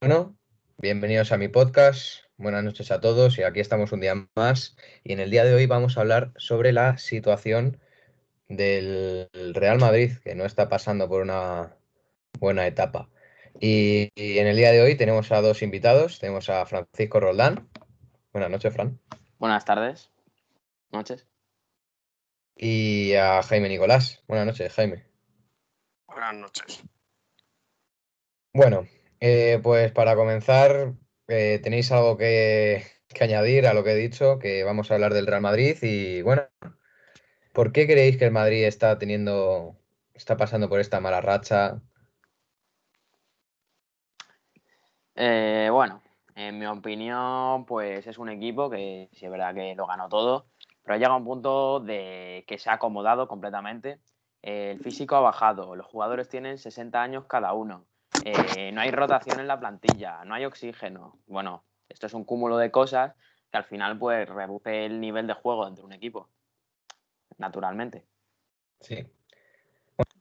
Bueno, bienvenidos a mi podcast. Buenas noches a todos y aquí estamos un día más. Y en el día de hoy vamos a hablar sobre la situación del Real Madrid, que no está pasando por una buena etapa. Y, y en el día de hoy tenemos a dos invitados. Tenemos a Francisco Roldán. Buenas noches, Fran. Buenas tardes. Noches. Y a Jaime Nicolás. Buenas noches, Jaime. Buenas noches. Bueno, eh, pues para comenzar, eh, ¿tenéis algo que, añadir a lo que he dicho? Que vamos a hablar del Real Madrid y bueno, ¿por qué creéis que el Madrid está teniendo, está pasando por esta mala racha? Eh, bueno, en mi opinión, pues es un equipo que sí es verdad que lo ganó todo, pero ha llegado a un punto de que se ha acomodado completamente. El físico ha bajado, los jugadores tienen 60 años cada uno, eh, no hay rotación en la plantilla, no hay oxígeno. Bueno, esto es un cúmulo de cosas que al final pues reduce el nivel de juego dentro de un equipo, naturalmente. Sí.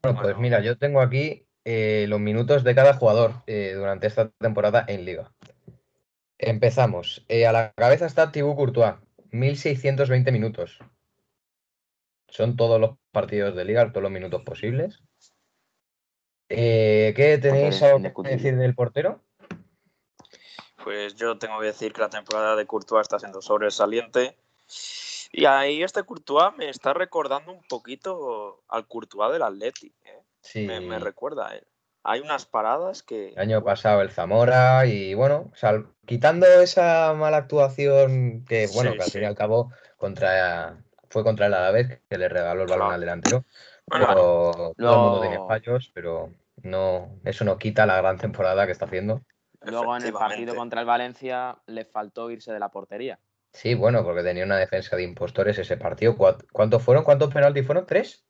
Bueno, pues mira, yo tengo aquí eh, los minutos de cada jugador eh, durante esta temporada en Liga. Empezamos. A la cabeza está Thibaut Courtois, 1620 minutos. Son todos los partidos de Liga, todos los minutos posibles. Eh, ¿Qué tenéis algo que decir del portero? Pues yo tengo que decir que la temporada de Courtois está siendo sobresaliente. Y ahí este Courtois me está recordando un poquito al Courtois del Atleti. ¿eh? Sí, Me, me recuerda a él. Hay unas paradas que... el año pasado el Zamora y bueno, sal- quitando esa mala actuación que bueno, Sí, que al sí. fin y al cabo contra, fue contra el Alavés que le regaló el balón Claro. al delantero. Bueno, pero todo el mundo tiene fallos, pero no, eso no quita la gran temporada que está haciendo. Luego en el partido contra el Valencia le faltó irse de la portería. Sí, bueno, porque tenía una defensa de impostores ese partido. ¿Cuá- ¿Cuántos fueron? ¿Cuántos penaltis fueron? ¿Tres?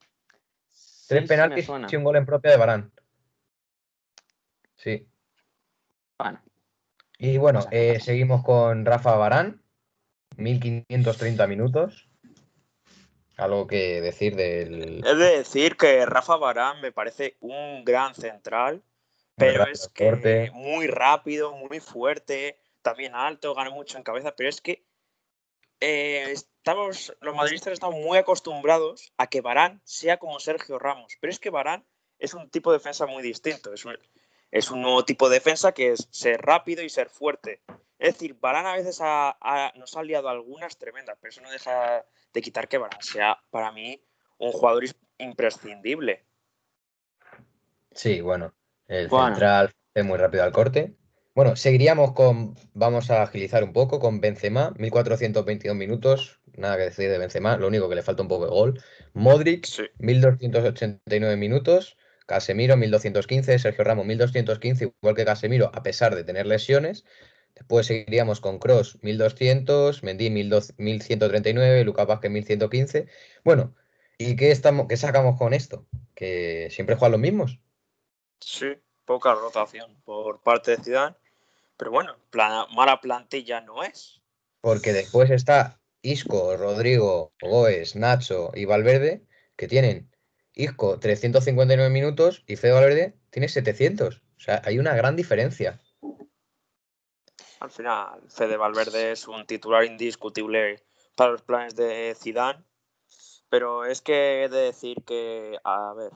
Sí, Tres penaltis y un gol en propia de Barán. Sí. Bueno, Y bueno, eh, seguimos con Rafa Barán, 1530 minutos. Algo que decir del He de decir que Rafa Barán me parece un gran central, pero rápido es que muy rápido, muy fuerte, también alto, gana mucho en cabeza, pero es que eh, estamos, los madridistas estamos muy acostumbrados a que Barán sea como Sergio Ramos, pero es que Barán es un tipo de defensa muy distinto, es un, es un nuevo tipo de defensa que es ser rápido y ser fuerte. Es decir, Barán a veces ha- ha- nos ha liado algunas tremendas, pero eso no deja de quitar que Barán sea para mí un jugador imprescindible. Sí, bueno, el Bueno. central es muy rápido al corte. Bueno, seguiríamos con, vamos a agilizar un poco, con Benzema, 1422 minutos, nada que decir de Benzema, lo único que le falta un poco de gol. Modric, Sí. 1289 minutos, Casemiro, 1215, Sergio Ramos, 1215, igual que Casemiro, a pesar de tener lesiones. Después seguiríamos con Cross, 1200, Mendy, 1200 1139, Lucas Vázquez, 1115. Bueno, ¿y qué, estamos, qué sacamos con esto? Que siempre juegan los mismos. Sí, poca rotación por parte de Zidane. Pero bueno, mala plantilla no es. Porque después está Isco, Rodrigo, Goes, Nacho y Valverde, que tienen Isco 359 minutos y Fede Valverde tiene 700. O sea, hay una gran diferencia. Al final, Fede Valverde es un titular indiscutible para los planes de Zidane. Pero es que he de decir que, a ver,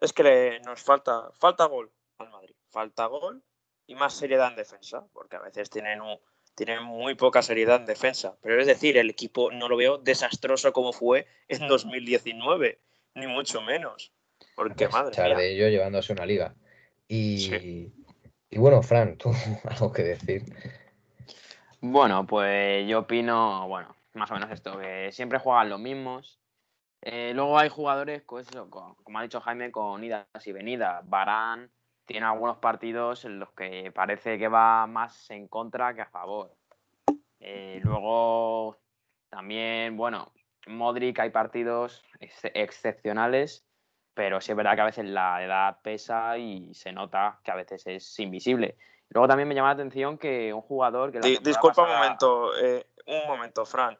es que nos falta, falta gol al Madrid. Falta gol y más seriedad en defensa, porque a veces tienen, un- tienen muy poca seriedad en defensa. Pero es decir, el equipo no lo veo desastroso como fue en 2019, ni mucho menos. Porque, Pues, madre echar mía. de ello llevándose una liga. Y, Sí. y bueno, Fran, tú algo que decir. Bueno, pues yo opino, bueno, más o menos esto, que siempre juegan los mismos. Eh, luego hay jugadores, pues eso, con- como ha dicho Jaime, con idas y venidas. Barán tiene algunos partidos en los que parece que va más en contra que a favor. Eh, luego también, bueno, Modric hay partidos ex- excepcionales, pero sí es verdad que a veces la edad pesa y se nota que a veces es invisible. Luego también me llama la atención que un jugador que la disculpa un momento, eh, un momento, Fran.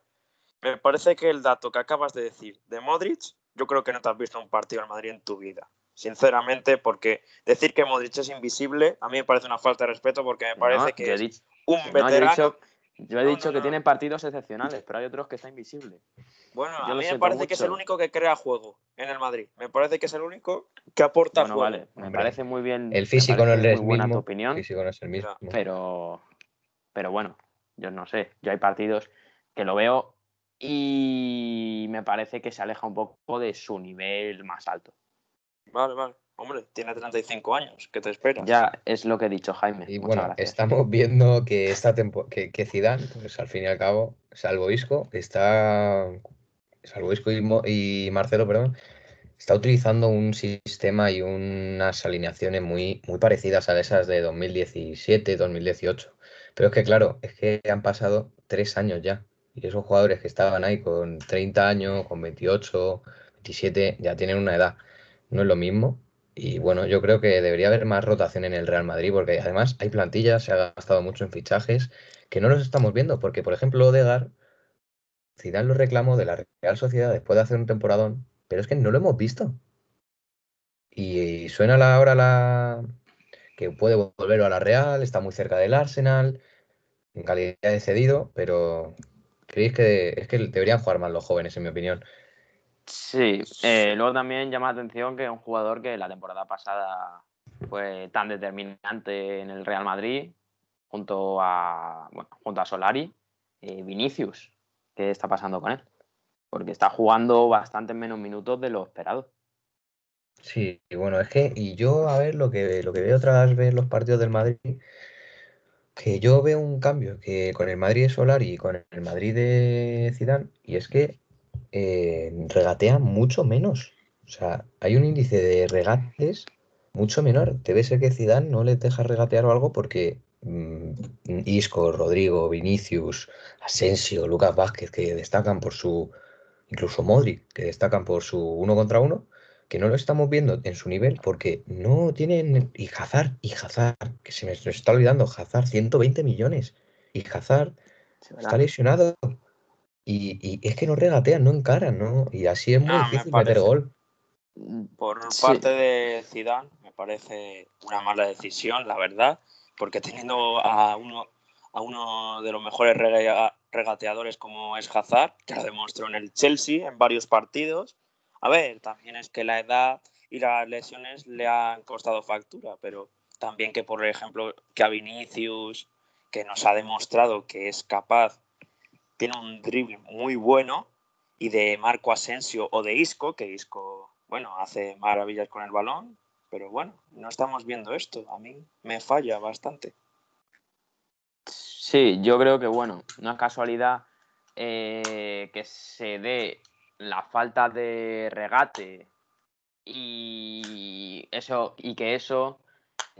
Me parece que el dato que acabas de decir de Modric, yo creo que no te has visto un partido al Madrid en tu vida. sinceramente, porque decir que Modric es invisible a mí me parece una falta de respeto porque me parece que, es un veterano. yo he dicho, que tiene partidos excepcionales, pero hay otros que está invisible. Bueno, a mí me parece que es el único que crea juego en el Madrid. Me parece que es el único que aporta bueno, Vale, me parece muy bien. El físico no es el buena mismo. Tu opinión, el físico no es el mismo. Pero, pero bueno, yo no sé. Yo hay partidos que lo veo y me parece que se aleja un poco de su nivel más alto. Vale, vale. Hombre, tiene 35 años, ¿qué te esperas? Ya es lo que he dicho, Jaime. Y bueno, estamos viendo que esta que, que Zidane, pues al fin y al cabo, salvo Isco, está. Salvo Isco y, y Marcelo, perdón, está utilizando un sistema y unas alineaciones muy, muy parecidas a esas de 2017, 2018. Pero es que, claro, es que han pasado tres años ya. Y esos jugadores que estaban ahí con 30 años, con 28, 27, ya tienen una edad. No es lo mismo. Y bueno, yo creo que debería haber más rotación en el Real Madrid, porque además hay plantillas, se ha gastado mucho en fichajes, que no los estamos viendo, porque por ejemplo Odegar, Zidane lo reclamó de la Real Sociedad después de hacer un temporadón, pero es que no lo hemos visto. Y suena la, ahora la que puede volver a la Real, está muy cerca del Arsenal, en calidad de cedido, pero creéis que es que deberían jugar más los jóvenes, en mi opinión. Sí, eh, luego también llama la atención que un jugador que la temporada pasada fue tan determinante en el Real Madrid, junto a, bueno, junto a Solari, eh, Vinicius, ¿qué está pasando con él? Porque está jugando bastante menos minutos de lo esperado. Sí, bueno, es que, y yo a ver lo que, lo que veo tras ver los partidos del Madrid, que yo veo un cambio que con el Madrid de Solari y con el Madrid de Zidane, y es que eh, regatea mucho menos. O sea, hay un índice de regates mucho menor. Debe ser que Zidane no le deja regatear o algo porque mm, Isco, Rodrigo, Vinicius, Asensio, Lucas Vázquez, que destacan por su, incluso Modric, que destacan por su uno contra uno, que no lo estamos viendo en su nivel porque no tienen, y Hazard, y Hazard, que se me está olvidando, Hazard, 120 millones, y Hazard está lesionado. Y, es que no regatean, no encaran, ¿no? Y así es muy ah, difícil meter gol. Por parte de Zidane me parece una mala decisión, la verdad, porque teniendo a uno, a uno de los mejores regateadores como es Hazard, que lo demostró en el Chelsea en varios partidos. A ver, también es que la edad y las lesiones le han costado factura, pero también que, por ejemplo, que a Vinicius, que nos ha demostrado que es capaz tiene un drible muy bueno y de Marco Asensio o de Isco, que Isco, bueno, hace maravillas con el balón, pero bueno, no estamos viendo esto. A mí me falla bastante. Sí, yo creo que, bueno, no es casualidad eh, que se dé la falta de regate y eso y que eso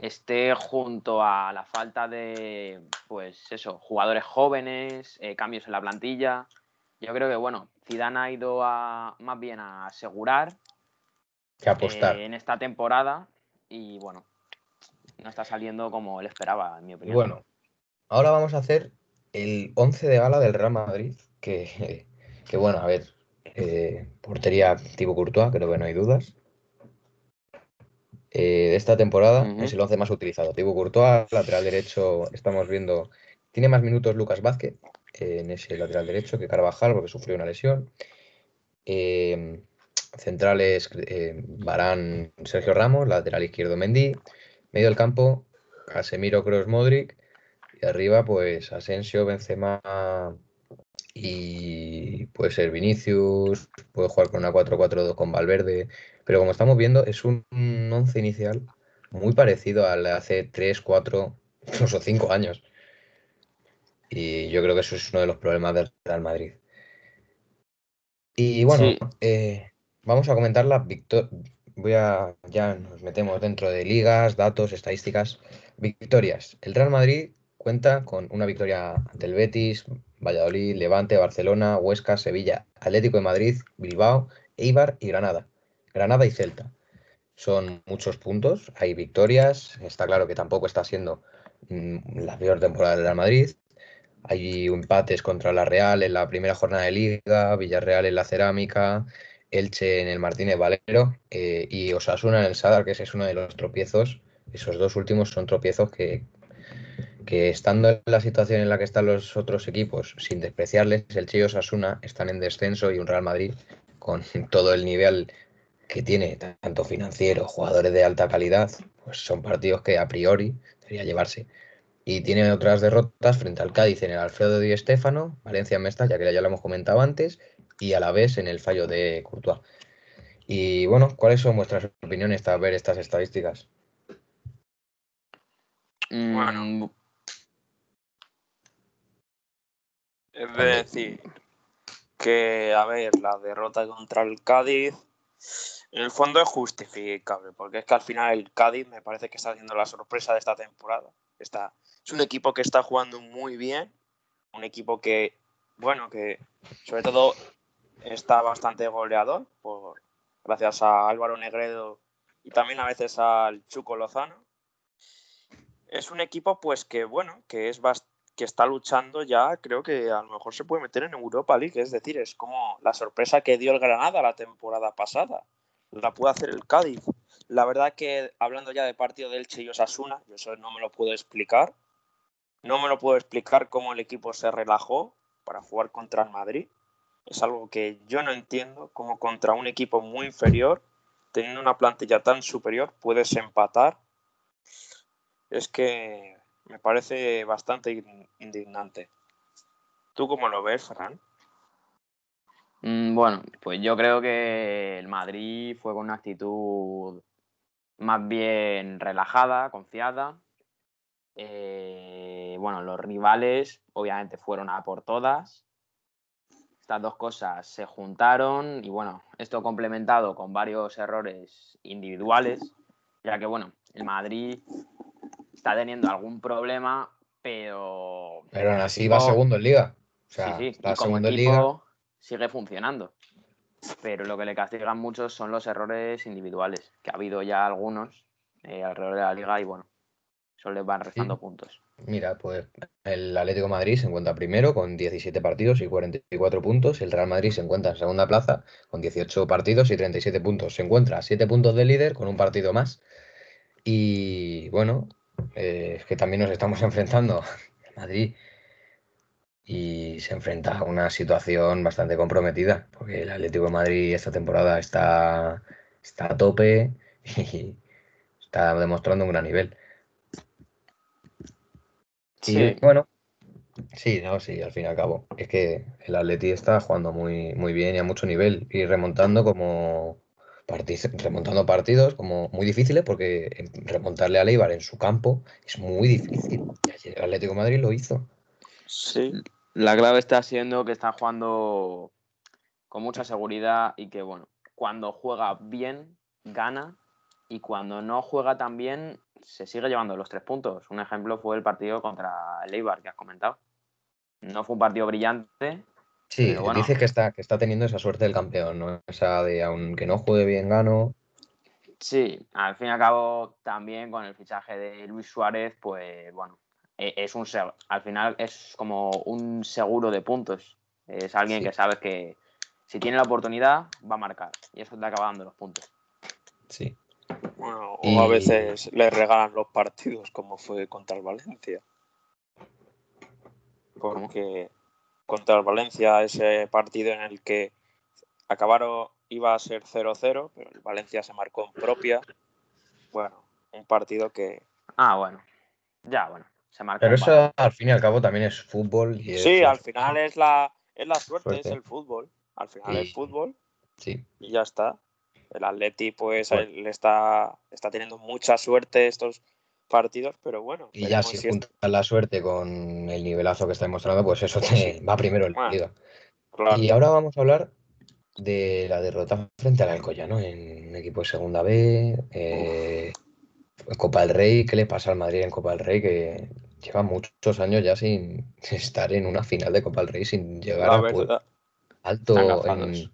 esté junto a la falta de, pues eso, jugadores jóvenes, eh, cambios en la plantilla. Yo creo que, bueno, Zidane ha ido a, más bien a asegurar que apostar. Eh, en esta temporada y, bueno, no está saliendo como él esperaba, en mi opinión. Bueno, ahora vamos a hacer el 11 de gala del Real Madrid, que, que bueno, a ver, eh, portería tipo Courtois, creo que no hay dudas. Eh, de esta temporada es el 11 más utilizado. Thibaut Courtois, lateral derecho, estamos viendo, tiene más minutos Lucas Vázquez eh, en ese lateral derecho que Carvajal porque sufrió una lesión. Em, centrales Barán, Sergio Ramos, lateral izquierdo Mendy, medio del campo Casemiro, Kroos, Modric y arriba pues Asensio, Benzema y puede ser Vinicius, puede jugar con una 4-4-2 con Valverde, pero como estamos viendo, es un once inicial muy parecido al de hace 3, 4, incluso 5 años. Y yo creo que eso es uno de los problemas del Real Madrid. Y bueno, eh, vamos a comentar las victorias. Voy a. Ya nos metemos dentro de ligas, datos, estadísticas. Victorias. El Real Madrid cuenta con una victoria ante el Betis, Valladolid, Levante, Barcelona, Huesca, Sevilla, Atlético de Madrid, Bilbao, Eibar y Granada. Granada y Celta. Son muchos puntos, hay victorias, está claro que tampoco está siendo mm, la peor temporada del Real Madrid. Hay empates contra la Real en la primera jornada de liga, Villarreal en la cerámica, Elche en el Martínez Valero eh, y Osasuna en el Sadar, que ese es uno de los tropiezos. Esos dos últimos son tropiezos que, estando en la situación en la que están los otros equipos, sin despreciarles, el Che y Osasuna están en descenso y un Real Madrid con todo el nivel que tiene, tanto financiero, jugadores de alta calidad, pues son partidos que a priori debería llevarse. Y tiene otras derrotas frente al Cádiz en el Alfredo Di Stéfano, Valencia en Mestalla, que ya lo hemos comentado antes, y a la vez en el fallo de Courtois. Y bueno, ¿cuáles son vuestras opiniones tras ver estas estadísticas? Bueno, Mm, es de decir que, a ver, la derrota contra el Cádiz, en el fondo es justificable, porque es que al final el Cádiz me parece que está haciendo la sorpresa de esta temporada. Está, es un equipo que está jugando muy bien, un equipo que, bueno, que sobre todo está bastante goleador, por, gracias a Álvaro Negredo y también a veces al Chuco Lozano. Es un equipo, pues que, bueno, que es bast- que está luchando ya, creo que a lo mejor se puede meter en Europa League, es decir, es como la sorpresa que dio el Granada la temporada pasada. La puede hacer el Cádiz. La verdad que hablando ya de partido del Elche y Osasuna, yo eso no me lo puedo explicar. No me lo puedo explicar cómo el equipo se relajó para jugar contra el Madrid. Es algo que yo no entiendo, cómo contra un equipo muy inferior, teniendo una plantilla tan superior, puedes empatar. Es que me parece bastante in- indignante. ¿Tú cómo lo ves, Fran? Mm, Bueno, pues yo creo que el Madrid fue con una actitud más bien relajada, confiada. Eh, bueno, los rivales obviamente fueron a por todas. Estas dos cosas se juntaron y bueno, esto complementado con varios errores individuales, ya que bueno, el Madrid está teniendo algún problema, pero Pero aún así va segundo en liga. O sea, sí, sí, como segundo en liga. sigue funcionando. Pero lo que le castigan mucho son los errores individuales, que ha habido ya algunos eh, alrededor de la liga y bueno, eso les van restando Sí. puntos. Mira, pues el Atlético de Madrid se encuentra primero con 17 partidos y 44 puntos. El Real Madrid se encuentra en segunda plaza con 18 partidos y 37 puntos. Se encuentra a 7 puntos de líder con un partido más. Y bueno, eh, es que también nos estamos enfrentando a Madrid y se enfrenta a una situación bastante comprometida, porque el Atlético de Madrid esta temporada está, está a tope y está demostrando un gran nivel. Y Sí. bueno, sí, no, sí, al fin y al cabo. Es que el Atleti está jugando muy, muy bien y a mucho nivel y remontando como remontando partidos como muy difíciles porque em, remontarle a Eibar en su campo es muy difícil. Y ayer el Atlético de Madrid lo hizo. Sí. La clave está siendo que están jugando con mucha seguridad y que, bueno, cuando juega bien, gana y cuando no juega tan bien, se sigue llevando los tres puntos. Un ejemplo fue el partido contra el Eibar que has comentado. No fue un partido brillante, Sí, Pero bueno. dices que está, que está teniendo esa suerte del campeón, ¿no? Esa de aunque no juegue bien, gano. Sí, al fin y al cabo, también con el fichaje de Luis Suárez, pues bueno, e- es un al final es como un seguro de puntos. Es alguien Sí. que sabes que si tiene la oportunidad va a marcar y eso te acaba dando los puntos. Sí. Bueno, Y- o a veces le regalan los partidos, como fue contra el Valencia. Porque contra el Valencia, ese partido en el que acabaron, iba a ser 0-0, pero el Valencia se marcó en propia. Bueno, un partido que. Ah, bueno, ya, bueno, se. Pero eso al fin y al cabo también es fútbol y es Sí, al final es la, es la suerte, Suerte. es el fútbol. Al final Y- es fútbol Sí, y ya está. El Atleti, pues, Bueno. le está, está teniendo mucha suerte estos partidos, pero bueno. y ya si es- juntas la suerte con el nivelazo que está demostrando, pues eso te va primero Bueno. liga. claro. Y ahora vamos a hablar de la derrota frente al Alcoyano en un equipo de segunda B, eh, Copa del Rey. ¿Qué le pasa al Madrid en Copa del Rey? Que lleva muchos años ya sin estar en una final de Copa del Rey, sin llegar a alto en,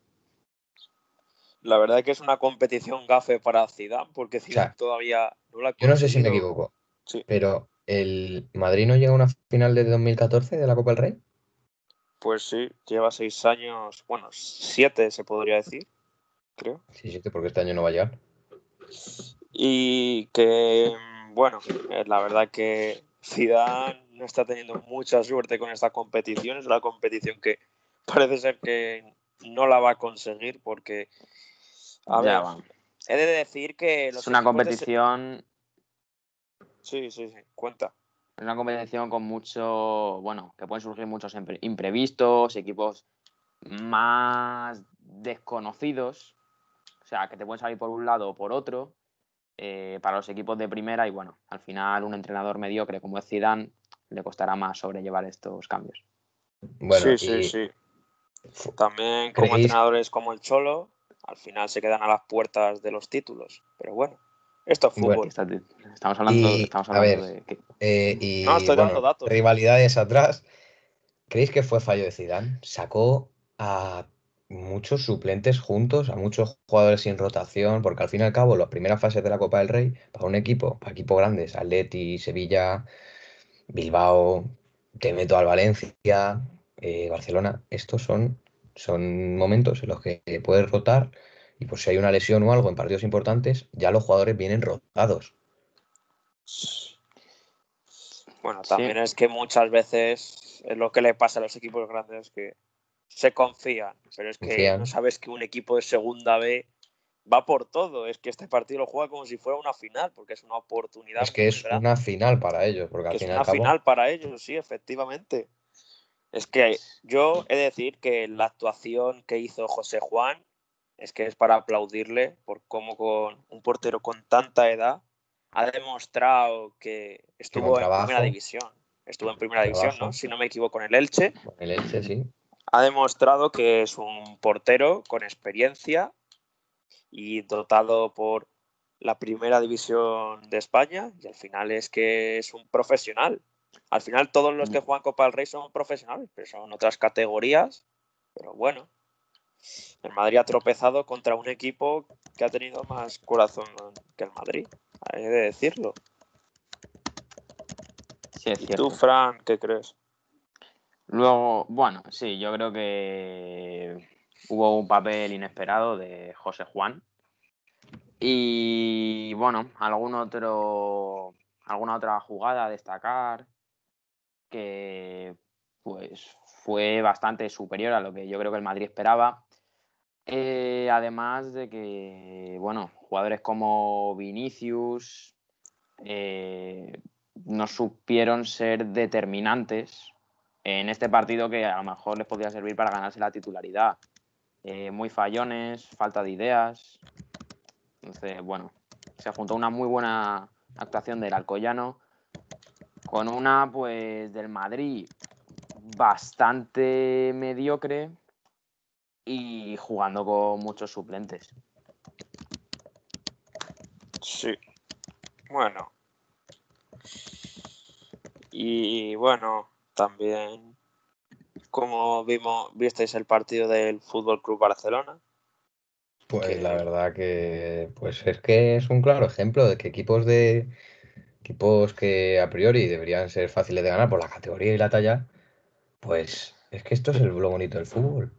la verdad que es una competición gafe para Zidane, porque Zidane sea, todavía no la Yo no sé si me equivoco, Sí. pero ¿el Madrid no llega a una final de 2014 de la Copa del Rey? Pues sí, lleva seis años, bueno, siete se podría decir. creo. Sí, sí, porque este año no va a llegar. Y que, bueno, eh, la verdad que Zidane no está teniendo mucha suerte con esta competición. Es una competición que parece ser que no la va a conseguir porque, a Ya ver, va. he de decir que los Es una de competición, Sí, sí, sí, cuenta. es una competición con mucho, bueno, que pueden surgir muchos impre- imprevistos, equipos más desconocidos, o sea, que te pueden salir por un lado o por otro, eh, para los equipos de primera y bueno, al final un entrenador mediocre como es Zidane le costará más sobrellevar estos cambios. Bueno, sí, sí, y sí. También como ¿Creéis- entrenadores como el Cholo, al final se quedan a las puertas de los títulos. Pero bueno, esto es Bueno, fútbol. Está- Estamos hablando, Y, estamos a hablando ver, de que eh, y No, estoy dando datos. rivalidades atrás. ¿Creéis que fue fallo de Zidane? Sacó a muchos suplentes juntos, a muchos jugadores sin rotación, porque al fin y al cabo, las primeras fases de la Copa del Rey, para un equipo, para equipos grandes, Atleti, Sevilla, Bilbao, te meto al Valencia, eh, Barcelona, estos son, son momentos en los que puedes rotar y pues si hay una lesión o algo en partidos importantes, ya los jugadores vienen rotados. Bueno, Sí. también es que muchas veces es lo que le pasa a los equipos grandes que se confían, pero es que Confían. no sabes que un equipo de segunda B va por todo. Es que este partido lo juega como si fuera una final, porque es una oportunidad. Es que es grande, una final para ellos, porque al es fin y al una cabo, final para ellos, sí, efectivamente. Es que yo he de decir que la actuación que hizo José Juan es que es para aplaudirle por cómo con un portero con tanta edad ha demostrado que estuvo en primera división. Estuvo en primera división. ¿no? Si no me equivoco, en el Elche. el Elche, sí. Ha demostrado que es un portero con experiencia y dotado por la primera división de España. Y al final es que es un profesional. Al final todos los que juegan Copa del Rey son profesionales, pero son otras categorías. Pero bueno, el Madrid ha tropezado contra un equipo que ha tenido más corazón que el Madrid. Hay de decirlo. sí es ¿Y cierto. tú, Fran, qué crees? Luego, bueno, sí, yo creo que hubo un papel inesperado de José Juan. Y bueno, algún otro, alguna otra jugada a destacar que pues fue bastante superior a lo que yo creo que el Madrid esperaba. Eh, además de que, bueno, jugadores como Vinicius eh, no supieron ser determinantes en este partido que a lo mejor les podía servir para ganarse la titularidad. Eh, muy fallones, falta de ideas. Entonces, bueno, se juntó una muy buena actuación del Alcoyano con una, pues, del Madrid bastante mediocre y jugando con muchos suplentes. Sí. Bueno. Y bueno, también como vimos, visteis el partido del Fútbol Club Barcelona. Pues Que- la verdad que pues es que es un claro ejemplo de que equipos de equipos que a priori deberían ser fáciles de ganar por la categoría y la talla, pues es que esto es el- lo bonito del fútbol.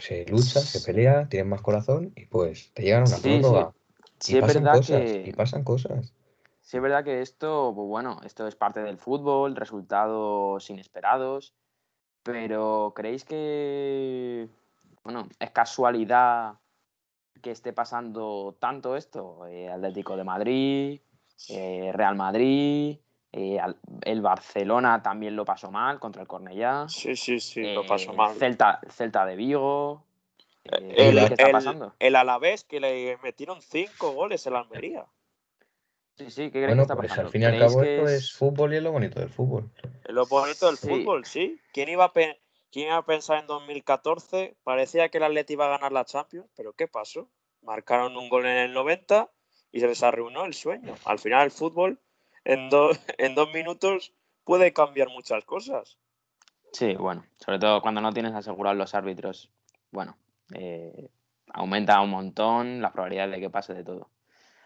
Se lucha, se pelea, tienen más corazón y pues te llegan a una Sí, sí. prórroga. Sí, y es pasan verdad cosas, que y pasan cosas. Sí, es verdad que esto, pues bueno, esto es parte del fútbol, resultados inesperados, pero ¿creéis que, bueno, es casualidad que esté pasando tanto esto? Eh, Atlético de Madrid, eh, Real Madrid, eh, el Barcelona también lo pasó mal contra el Cornellá, Sí, sí, sí, lo pasó eh, mal. Celta, Celta de Vigo, eh, El, ¿qué está el- pasando? el Alavés que le metieron cinco goles en la Almería. Sí, sí, ¿qué creéis que está pues pasando? al fin y al ¿Creéis cabo esto es- es fútbol y es lo bonito del fútbol. Es lo bonito del Sí. fútbol, sí. ¿Quién iba, a pe- ¿Quién iba a pensar en 2014? Parecía que el Atleti iba a ganar la Champions, pero ¿qué pasó? Marcaron un gol en el 90 y se les arruinó el sueño. Al final el fútbol en, do- en dos minutos puede cambiar muchas cosas. Sí, bueno, sobre todo cuando no tienes asegurados los árbitros, bueno, eh, aumenta un montón las probabilidades de que pase de todo.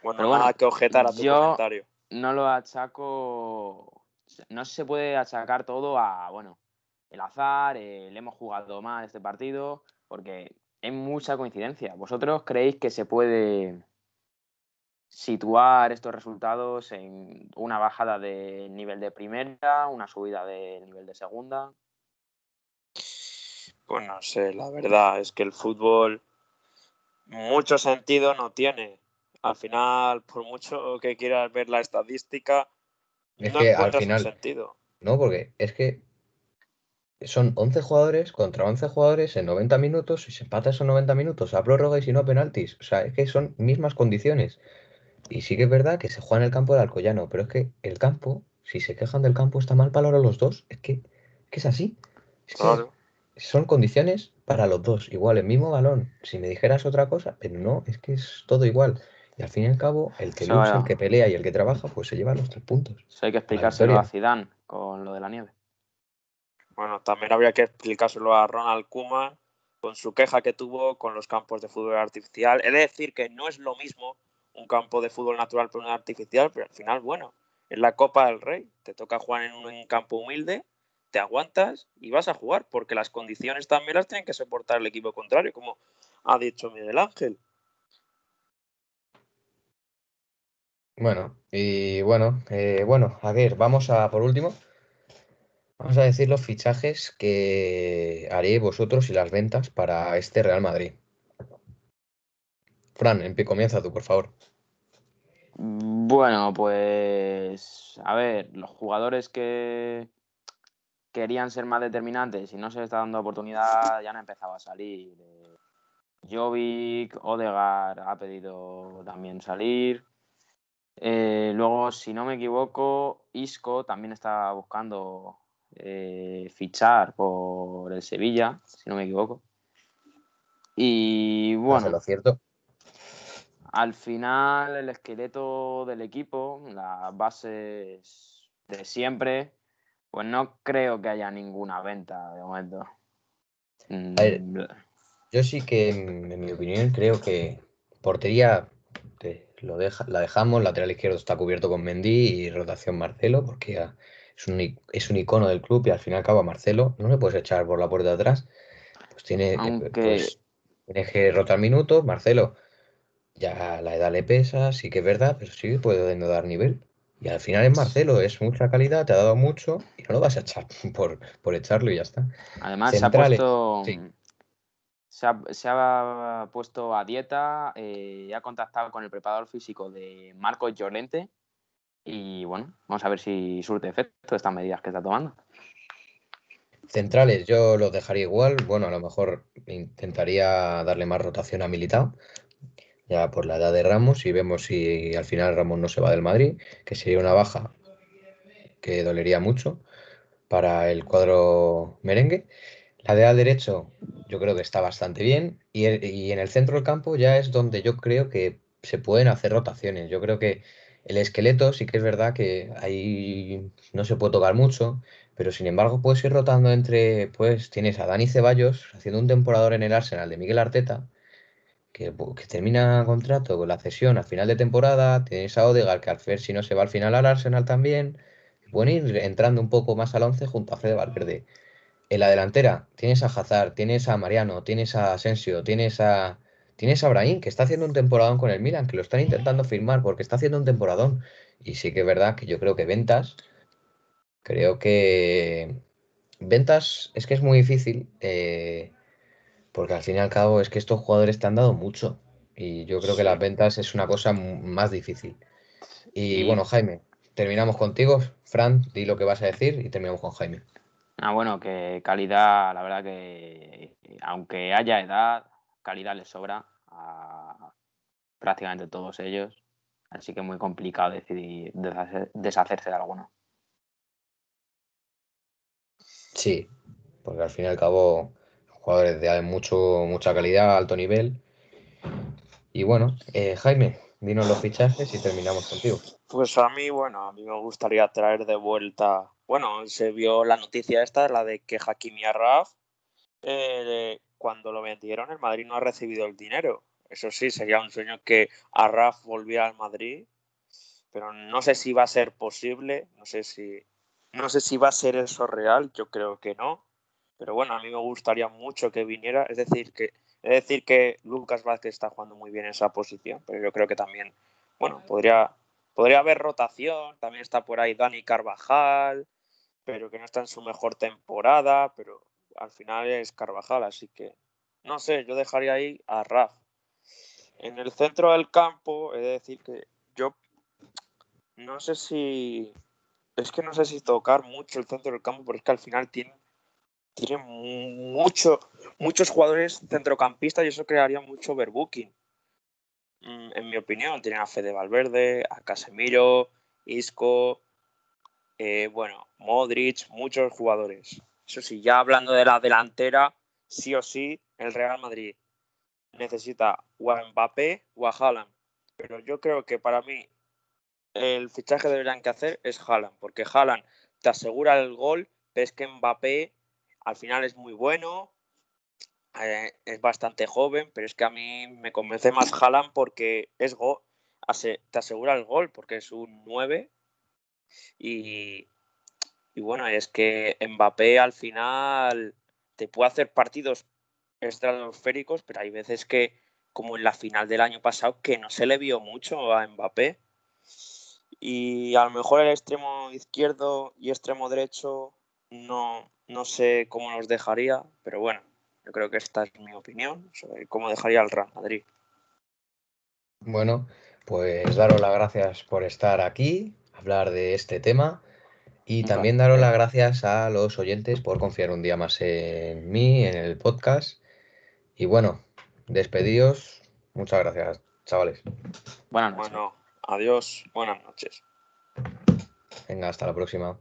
Bueno, Pero bueno, nada que objetar a tu yo- comentario. No lo achaco, no se puede achacar todo a, bueno, el azar, eh, le hemos jugado mal este partido, porque hay mucha coincidencia. ¿Vosotros creéis que se puede situar estos resultados en una bajada de nivel de primera, una subida de nivel de segunda? Pues no sé, la verdad es que el fútbol mucho sentido no tiene. Al final, por mucho que quieras ver la estadística, Es no que al final, sentido. no, porque es que son 11 jugadores contra 11 jugadores en 90 minutos y se empata esos 90 minutos a prórroga y si no a penaltis. O sea, es que son mismas condiciones. Y sí que es verdad que se juega en el campo del Alcoyano, pero es que el campo, si se quejan del campo, está mal para los dos. Es que, es que es así. Es que Claro. son condiciones para los dos. Igual, el mismo balón. Si me dijeras otra cosa, pero no, es que es todo igual. Y al fin y al cabo, el que lucha, el que pelea y el que trabaja, pues se lleva los tres puntos. Eso hay que explicárselo a Zidane con lo de la nieve. Bueno, también habría que explicárselo a Ronald Koeman con su queja que tuvo con los campos de fútbol artificial. He de decir que no es lo mismo un campo de fútbol natural pero un artificial, pero al final, bueno, es la Copa del Rey. Te toca jugar en un campo humilde, te aguantas y vas a jugar, porque las condiciones también las tienen que soportar el equipo contrario, como ha dicho Miguel Ángel. Bueno, y bueno, eh, bueno, a ver, vamos a, por último, vamos a decir los fichajes que haréis vosotros y las ventas para este Real Madrid. Fran, en pie, comienza tú, por favor. Bueno, pues a ver, los jugadores que querían ser más determinantes y no se les está dando oportunidad ya han empezado a salir. Jovic, Odegaard ha pedido también salir. Eh, luego, si no me equivoco, Isco también está buscando eh, fichar por el Sevilla, si no me equivoco. Y Bueno, bueno, lo cierto. Al final el esqueleto del equipo, las bases de siempre, pues no creo que haya ninguna venta de momento. Mm, A ver, Yo sí que, en, mi opinión, creo que portería te- lo deja, la dejamos, lateral izquierdo está cubierto con Mendy y rotación Marcelo, porque ya es un, es un icono del club y al fin y al cabo a Marcelo no le puedes echar por la puerta de atrás. Pues tiene, eh, Aunque- pues, tienes que rotar minutos, Marcelo ya la edad le pesa, sí que es verdad, pero sí puede no dar nivel. Y al final es Marcelo, es mucha calidad, te ha dado mucho y no lo vas a echar por, por echarlo y ya está. Además, se ha puesto. sí. Se ha, se ha puesto a dieta eh, ha contactado con el preparador físico de Marcos Llorente. Y bueno, vamos a ver si surte efecto estas medidas que está tomando. Centrales, yo los dejaría igual. Bueno, a lo mejor intentaría darle más rotación a Militao, ya por la edad de Ramos, y vemos si al final Ramos no se va del Madrid, que sería una baja que dolería mucho para el cuadro merengue. Lateral derecho, yo creo que está bastante bien. Y, y en el centro del campo ya es donde yo creo que se pueden hacer rotaciones. Yo creo que el esqueleto sí que es verdad que ahí no se puede tocar mucho. Pero sin embargo, puedes ir rotando entre, pues tienes a Dani Ceballos haciendo un temporador en el Arsenal de Miguel Arteta, que, termina contrato con la cesión a final de temporada. Tienes a Odegaard, que al ver si no se va al final al Arsenal también. Pueden ir entrando un poco más al once junto a Fede Valverde. En la delantera tienes a Hazard, tienes a Mariano, tienes a Asensio, tienes a, tienes a Brahim, que está haciendo un temporadón con el Milan, que lo están intentando firmar porque está haciendo un temporadón. Y sí que es verdad que yo creo que ventas, creo que ventas es que es muy difícil, eh, porque al fin y al cabo es que estos jugadores te han dado mucho. Y yo creo que las ventas es una cosa más difícil. Y Y- bueno, Jaime, terminamos contigo. Fran, di lo que vas a decir y terminamos con Jaime. Ah, bueno, que calidad, la verdad que aunque haya edad, calidad le sobra a prácticamente todos ellos. Así que muy complicado decidir deshacer- deshacerse de alguno. Sí, porque al fin y al cabo, jugadores de mucho, mucha calidad, alto nivel. Y bueno, eh, Jaime, dinos los fichajes y terminamos contigo. Pues a mí, bueno, a mí me gustaría traer de vuelta. Bueno, se vio la noticia esta, la de que Hakimi Arraf, eh, cuando lo vendieron, el Madrid no ha recibido el dinero. Eso sí, sería un sueño que Arraf volviera al Madrid, pero no sé si va a ser posible, no sé si, no sé si va a ser eso real, yo creo que no. Pero bueno, a mí me gustaría mucho que viniera, es decir, que Es decir que Lucas Vázquez está jugando muy bien en esa posición, pero yo creo que también, bueno, podría, podría haber rotación. También está por ahí Dani Carvajal, pero que no está en su mejor temporada, pero al final es Carvajal, así que no sé, yo dejaría ahí a Raf. En el centro del campo, he de decir que yo no sé si. Es que no sé si tocar mucho el centro del campo, porque es que al final tiene, tiene mucho, muchos jugadores centrocampistas y eso crearía mucho overbooking. Mm, en mi opinión, tienen a Fede Valverde, a Casemiro, Isco, eh, bueno, Modric, muchos jugadores. Eso sí, ya hablando de la delantera, sí o sí, el Real Madrid necesita o a Mbappé o a Haaland. Pero yo creo que para mí el fichaje que deberían que hacer es Haaland, porque Haaland te asegura el gol, ves que Mbappé al final es muy bueno, eh, es bastante joven, pero es que a mí me convence más Haaland porque es go te asegura el gol, porque es un 9 y, y bueno, es que Mbappé al final te puede hacer partidos estratosféricos, pero hay veces que, como en la final del año pasado, que no se le vio mucho a Mbappé. Y a lo mejor el extremo izquierdo y extremo derecho no, no sé cómo los dejaría, pero bueno, yo creo que esta es mi opinión sobre cómo dejaría el Real Madrid. Bueno, pues daros las gracias por estar aquí, hablar de este tema y también daros las gracias a los oyentes por confiar un día más en mí, en el podcast. Y bueno, despedidos. Muchas gracias, chavales. Buenas noches. Bueno, adiós. Buenas noches. Venga, hasta la próxima.